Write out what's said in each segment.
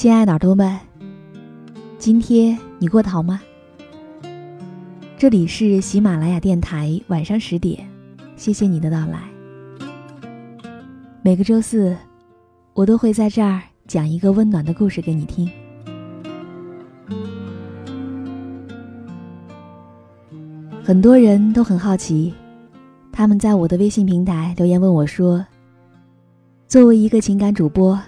亲爱的耳朵们，今天你过得好吗？这里是喜马拉雅电台，晚上十点，谢谢你的到来。每个周四，我都会在这儿讲一个温暖的故事给你听。很多人都很好奇，他们在我的微信平台留言问我说：“作为一个情感主播，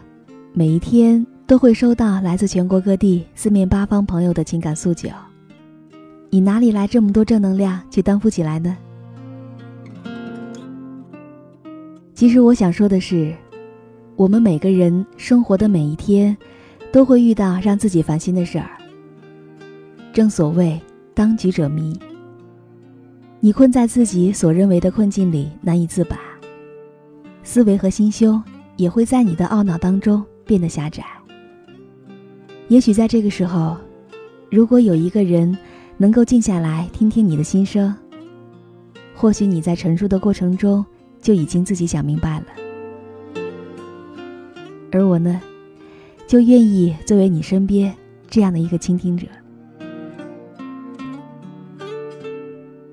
每一天。”都会收到来自全国各地、四面八方朋友的情感诉求。你哪里来这么多正能量去担负起来呢？其实我想说的是，我们每个人生活的每一天，都会遇到让自己烦心的事儿。正所谓当局者迷，你困在自己所认为的困境里难以自拔，思维和心胸也会在你的懊恼当中变得狭窄。也许在这个时候，如果有一个人能够静下来听听你的心声，或许你在陈述的过程中就已经自己想明白了。而我呢，就愿意作为你身边这样的一个倾听者，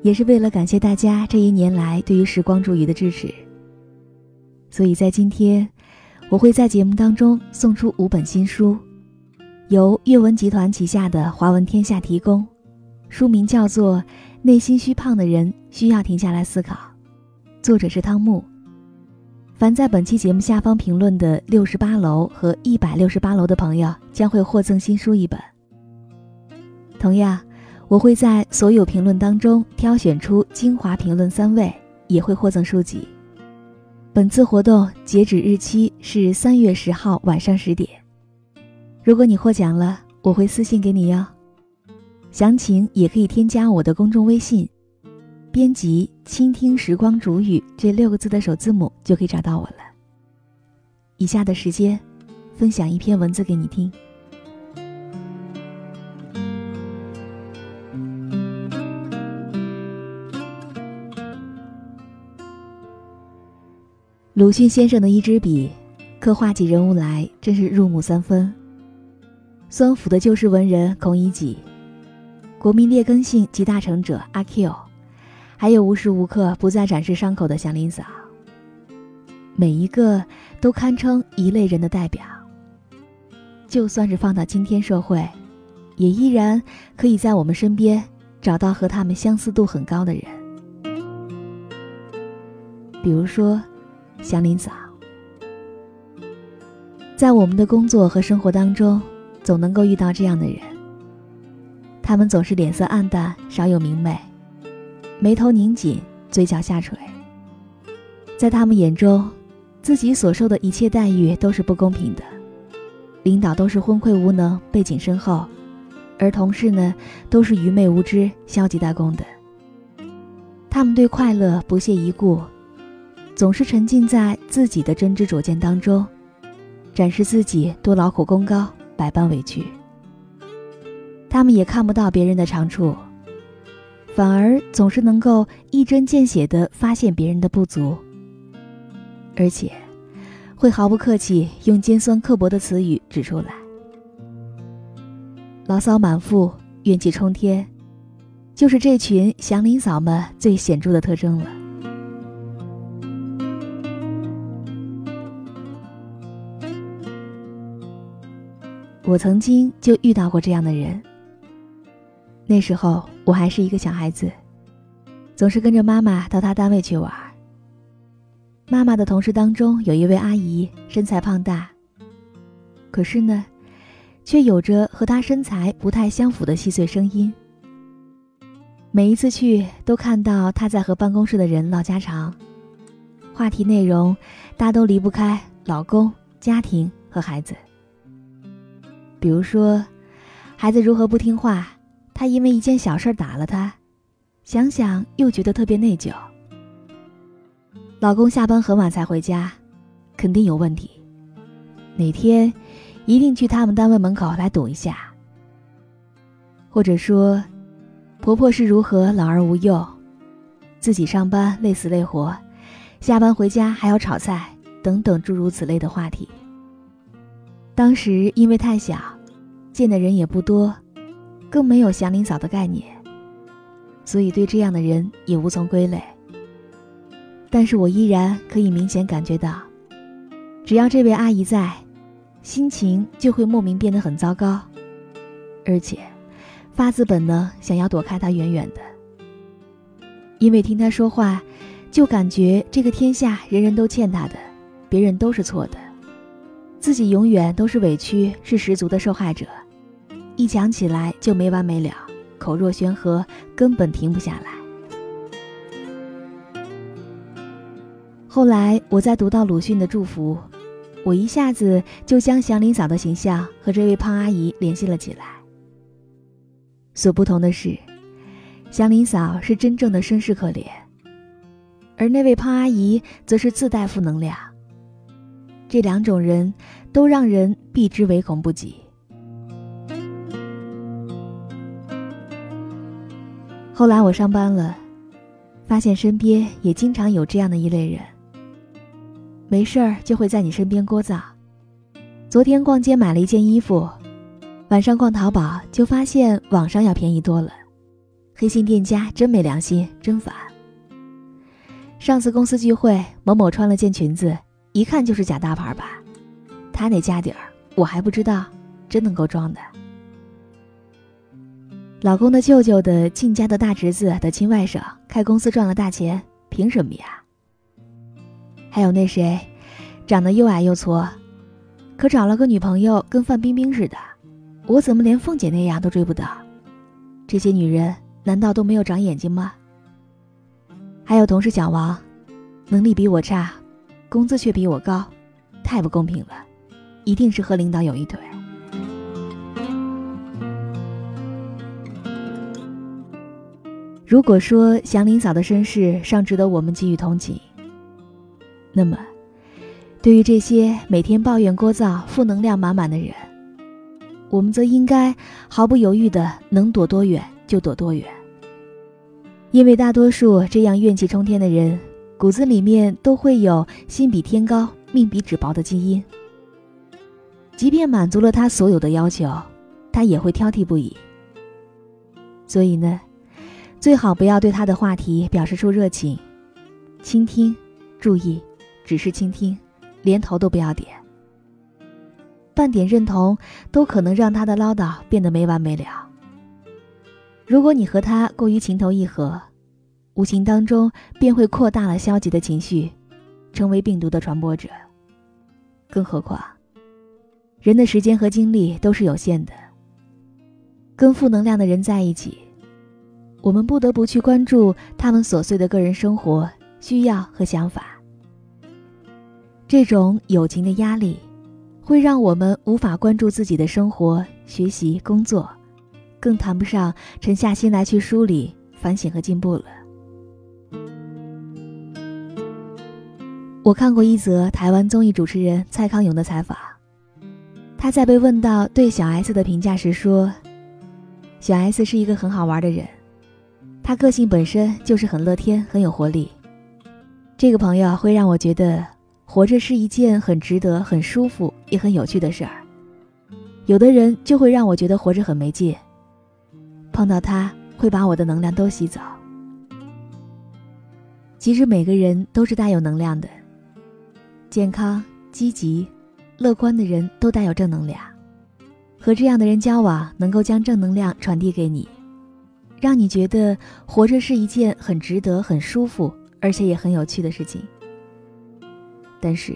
也是为了感谢大家这一年来对于时光煮雨的支持。所以在今天，我会在节目当中送出五本新书。由阅文集团旗下的华文天下提供，书名叫做《内心虚胖的人需要停下来思考》，作者是汤木。凡在本期节目下方评论的六十八楼和一百六十八楼的朋友将会获赠新书一本。同样，我会在所有评论当中挑选出精华评论三位，也会获赠书籍。本次活动截止日期是三月十号晚上十点。如果你获奖了，我会私信给你哟。详情也可以添加我的公众微信，编辑“倾听时光煮雨”这六个字的首字母就可以找到我了。以下的时间，分享一篇文字给你听。鲁迅先生的一支笔，刻画起人物来真是入木三分。孙府的旧式文人孔乙己，国民劣根性集大成者阿 Q，还有无时无刻不在展示伤口的祥林嫂，每一个都堪称一类人的代表。就算是放到今天社会，也依然可以在我们身边找到和他们相似度很高的人，比如说祥林嫂，在我们的工作和生活当中。总能够遇到这样的人，他们总是脸色暗淡，少有明媚，眉头拧紧，嘴角下垂。在他们眼中，自己所受的一切待遇都是不公平的，领导都是昏聩无能，背景深厚，而同事呢，都是愚昧无知、消极怠工的。他们对快乐不屑一顾，总是沉浸在自己的真知灼见当中，展示自己多劳苦功高。百般委屈，他们也看不到别人的长处，反而总是能够一针见血地发现别人的不足，而且会毫不客气用尖酸刻薄的词语指出来。牢骚满腹、怨气冲天，就是这群祥林嫂们最显著的特征了。我曾经就遇到过这样的人。那时候我还是一个小孩子，总是跟着妈妈到她单位去玩。妈妈的同事当中有一位阿姨，身材胖大，可是呢。却有着和她身材不太相符的细碎声音。每一次去，都看到她在和办公室的人唠家常，话题内容大都离不开老公、家庭和孩子。比如说，孩子如何不听话，他因为一件小事打了他，想想又觉得特别内疚。老公下班很晚才回家，肯定有问题。哪天？一定去他们单位门口来堵一下。或者说，婆婆是如何老而无幼，自己上班累死累活，下班回家还要炒菜，等等诸如此类的话题。当时因为太小，见的人也不多，更没有祥林嫂的概念，所以对这样的人也无从归类。但是我依然可以明显感觉到，只要这位阿姨在。心情就会莫名变得很糟糕，而且发自本能想要躲开她远远的。因为听她说话，就感觉这个天下人人都欠她的，别人都是错的，自己永远都是委屈，是十足的受害者。一讲起来就没完没了，口若悬河，根本停不下来。后来我在读到鲁迅的祝福。我一下子就将祥林嫂的形象和这位胖阿姨联系了起来。所不同的是，祥林嫂是真正的身世可怜，而那位胖阿姨则是自带负能量。这两种人都让人避之唯恐不及。后来我上班了，发现身边也经常有这样的一类人。没事儿就会在你身边聒噪。昨天逛街买了一件衣服，晚上逛淘宝就发现网上要便宜多了。黑心店家真没良心，真烦。上次公司聚会，某某穿了件裙子，一看就是假大牌吧？他那家底儿我还不知道，真能够装的。老公的舅舅的亲家的大侄子的亲外甥开公司赚了大钱，凭什么呀？还有那谁，长得又矮又矬，可找了个女朋友跟范冰冰似的，我怎么连凤姐那样都追不到？这些女人难道都没有长眼睛吗？还有同事小王，能力比我差，工资却比我高，太不公平了，一定是和领导有一腿。如果说祥林嫂的身世尚值得我们给予同情。那么，对于这些每天抱怨、聒噪、负能量满满的人，我们则应该毫不犹豫的能躲多远就躲多远。因为大多数这样怨气冲天的人，骨子里面都会有心比天高、命比纸薄的基因。即便满足了他所有的要求，他也会挑剔不已。所以呢，最好不要对他的话题表示出热情，倾听，注意。只是倾听，连头都不要点。半点认同都可能让他的唠叨变得没完没了。如果你和他过于情投意合，无形当中便会扩大了消极的情绪，成为病毒的传播者。更何况，人的时间和精力都是有限的。跟负能量的人在一起，我们不得不去关注他们琐碎的个人生活、需要和想法。这种友情的压力，会让我们无法关注自己的生活、学习、工作，更谈不上沉下心来去梳理、反省和进步了。我看过一则台湾综艺主持人蔡康永的采访，他在被问到对小 S 的评价时说：“小 S 是一个很好玩的人，他个性本身就是很乐天、很有活力。这个朋友会让我觉得，活着是一件很值得、很舒服也很有趣的事儿。有的人就会让我觉得活着很没劲。碰到他会把我的能量都吸走。其实每个人都是带有能量的，健康、积极、乐观的人都带有正能量。和这样的人交往，能够将正能量传递给你，让你觉得活着是一件很值得、很舒服，而且也很有趣的事情。但是，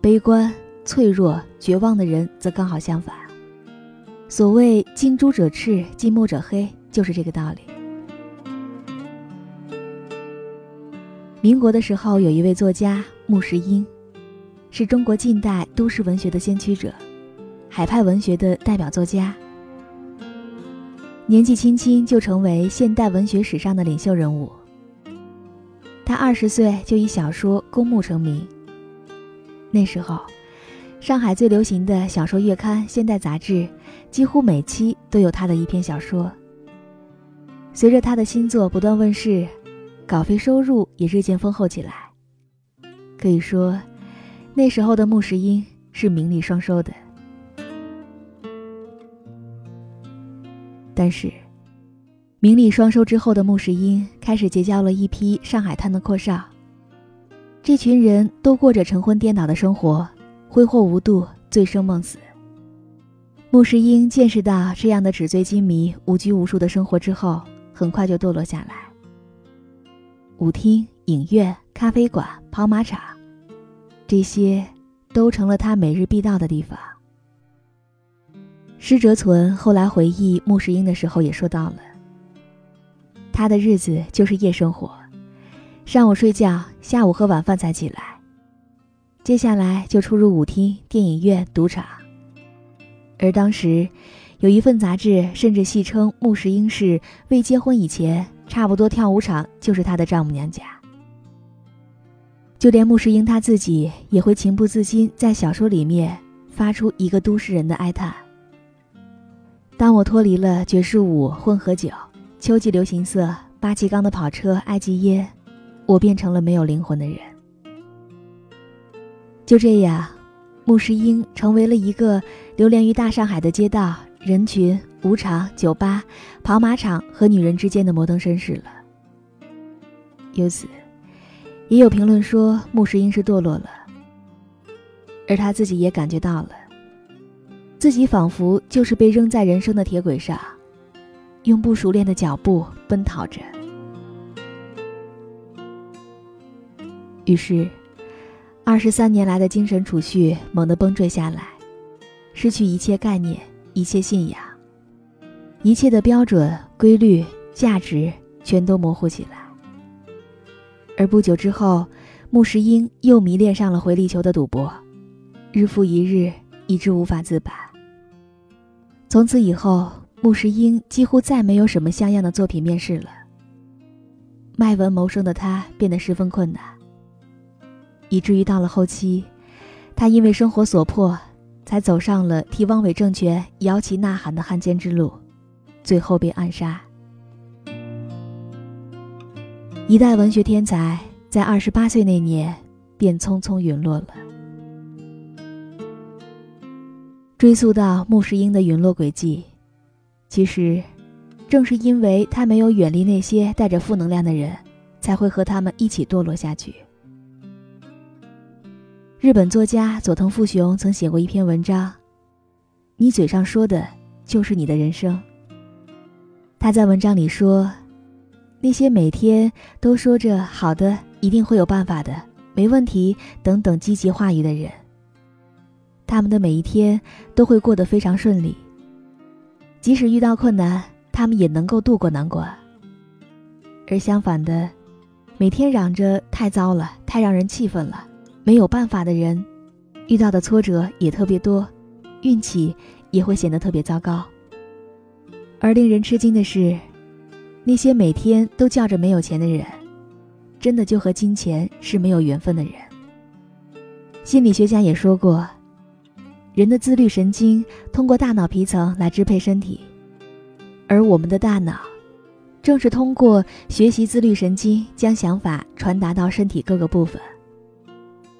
悲观、脆弱、绝望的人则刚好相反。所谓“近朱者赤，近墨者黑”，就是这个道理。民国的时候，有一位作家穆世英，是中国近代都市文学的先驱者。海派文学的代表作家，年纪轻轻就成为现代文学史上的领袖人物。他二十岁就以小说《公墓》成名。那时候，上海最流行的小说月刊《现代杂志》，几乎每期都有他的一篇小说。随着他的新作不断问世，稿费收入也日渐丰厚起来。可以说，那时候的穆世英是名利双收的。但是，名利双收之后的穆世英开始结交了一批上海滩的阔少。这群人都过着晨昏颠倒的生活，挥霍无度，醉生梦死。穆世英见识到这样的纸醉金迷、无拘无束的生活之后，很快就堕落下来。舞厅、影院、咖啡馆、跑马场，这些都成了他每日必到的地方。施哲存后来回忆穆世英的时候也说到了，他的日子就是夜生活，上午睡觉，下午喝晚饭才起来，接下来就出入舞厅、电影院、赌场。而当时，有一份杂志甚至戏称穆世英是未结婚以前，差不多跳舞场就是他的丈母娘家。就连穆世英他自己也会情不自禁在小说里面发出一个都市人的哀叹。当我脱离了爵士舞、混合酒、秋季流行色、八气缸的跑车、埃及烟，我变成了没有灵魂的人。就这样，穆世英成为了一个流连于大上海的街道、人群、舞场、酒吧、跑马场和女人之间的摩登绅士了。由此，也有评论说穆世英是堕落了，而他自己也感觉到了。自己仿佛就是被扔在人生的铁轨上，用不熟练的脚步奔逃着。于是，二十三年来的精神储蓄猛地崩坠下来，失去一切概念，一切信仰，一切的标准、规律、价值全都模糊起来。而不久之后，穆石英又迷恋上了回力球的赌博，日复一日，以致无法自拔。从此以后，穆世英几乎再没有什么像样的作品面世了。卖文谋生的他变得十分困难，以至于到了后期，他因为生活所迫，才走上了替汪伪政权摇旗呐喊的汉奸之路，最后被暗杀。一代文学天才在二十八岁那年便匆匆陨落了。追溯到穆世英的陨落轨迹，其实，正是因为他没有远离那些带着负能量的人，才会和他们一起堕落下去。日本作家佐藤富雄曾写过一篇文章：“你嘴上说的，就是你的人生。”他在文章里说：“那些每天都说着好的，一定会有办法的，没问题等等积极话语的人。”他们的每一天都会过得非常顺利，即使遇到困难，他们也能够度过难关。而相反的，每天嚷着太糟了、太让人气愤了、没有办法的人，遇到的挫折也特别多，运气也会显得特别糟糕。而令人吃惊的是，那些每天都叫着没有钱的人，真的就和金钱是没有缘分的人。心理学家也说过。人的自律神经通过大脑皮层来支配身体，而我们的大脑，正是通过学习自律神经，将想法传达到身体各个部分，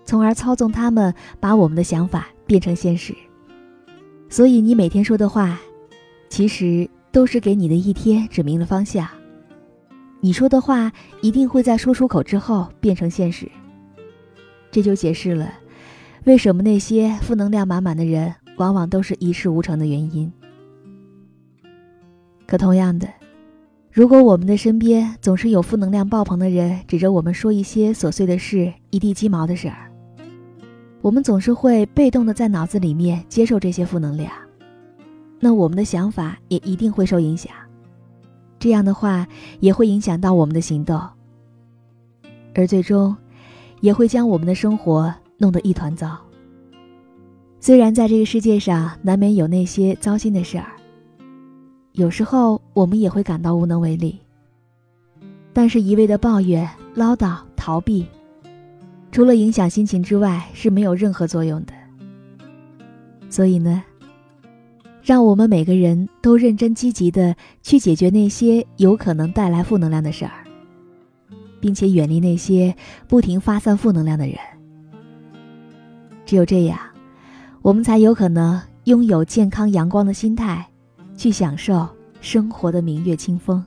从而操纵他们把我们的想法变成现实。所以，你每天说的话，其实都是给你的一天指明了方向。你说的话一定会在说出口之后变成现实。这就解释了，为什么那些负能量满满的人，往往都是一事无成的原因。可同样的，如果我们的身边总是有负能量爆棚的人，指着我们说一些琐碎的事、一地鸡毛的事儿，我们总是会被动的在脑子里面接受这些负能量，那我们的想法也一定会受影响。这样的话，也会影响到我们的行动，而最终，也会将我们的生活弄得一团糟。虽然在这个世界上难免有那些糟心的事儿，有时候我们也会感到无能为力。但是，一味的抱怨、唠叨、逃避，除了影响心情之外，是没有任何作用的。所以呢？让我们每个人都认真积极的去解决那些有可能带来负能量的事儿，并且远离那些不停发散负能量的人。只有这样，我们才有可能拥有健康阳光的心态，去享受生活的明月清风。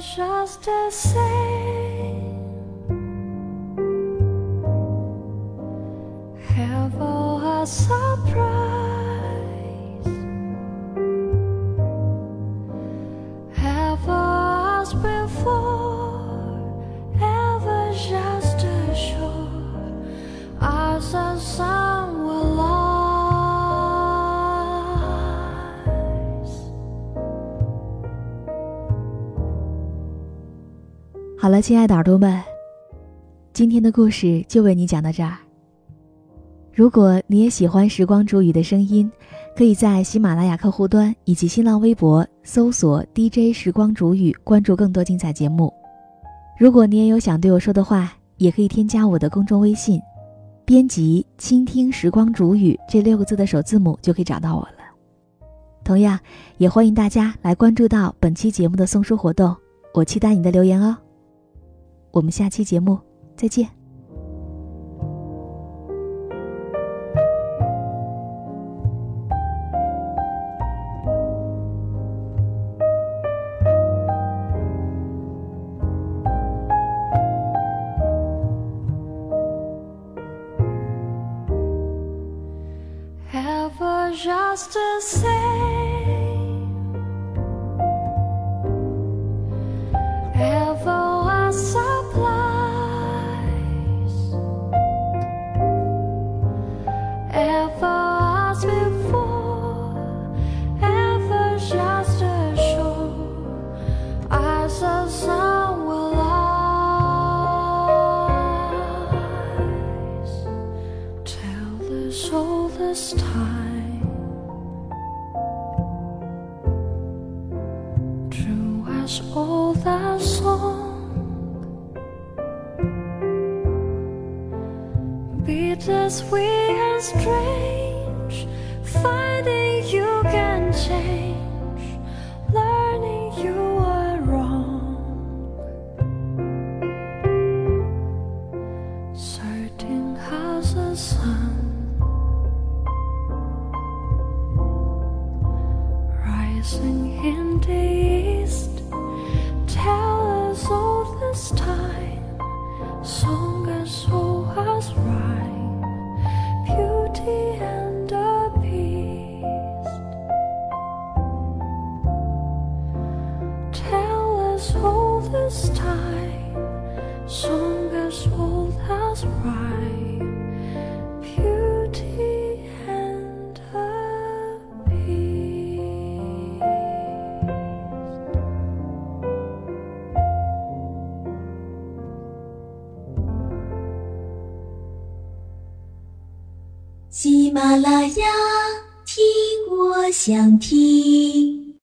Just the same. Have a surprise. “亲爱的耳朵们，今天的故事就为你讲到这儿。如果你也喜欢时光煮雨的声音，可以在喜马拉雅客户端以及新浪微博搜索 “DJ 时光煮雨”，关注更多精彩节目。如果你也有想对我说的话，也可以添加我的公众微信，编辑“倾听时光煮雨”这六个字的首字母就可以找到我了。同样，也欢迎大家来关注到本期节目的送书活动，我期待你的留言哦。我们下期节目再见。as all that song. Beat as we are straying. so was right. 啦啦呀，听我想听。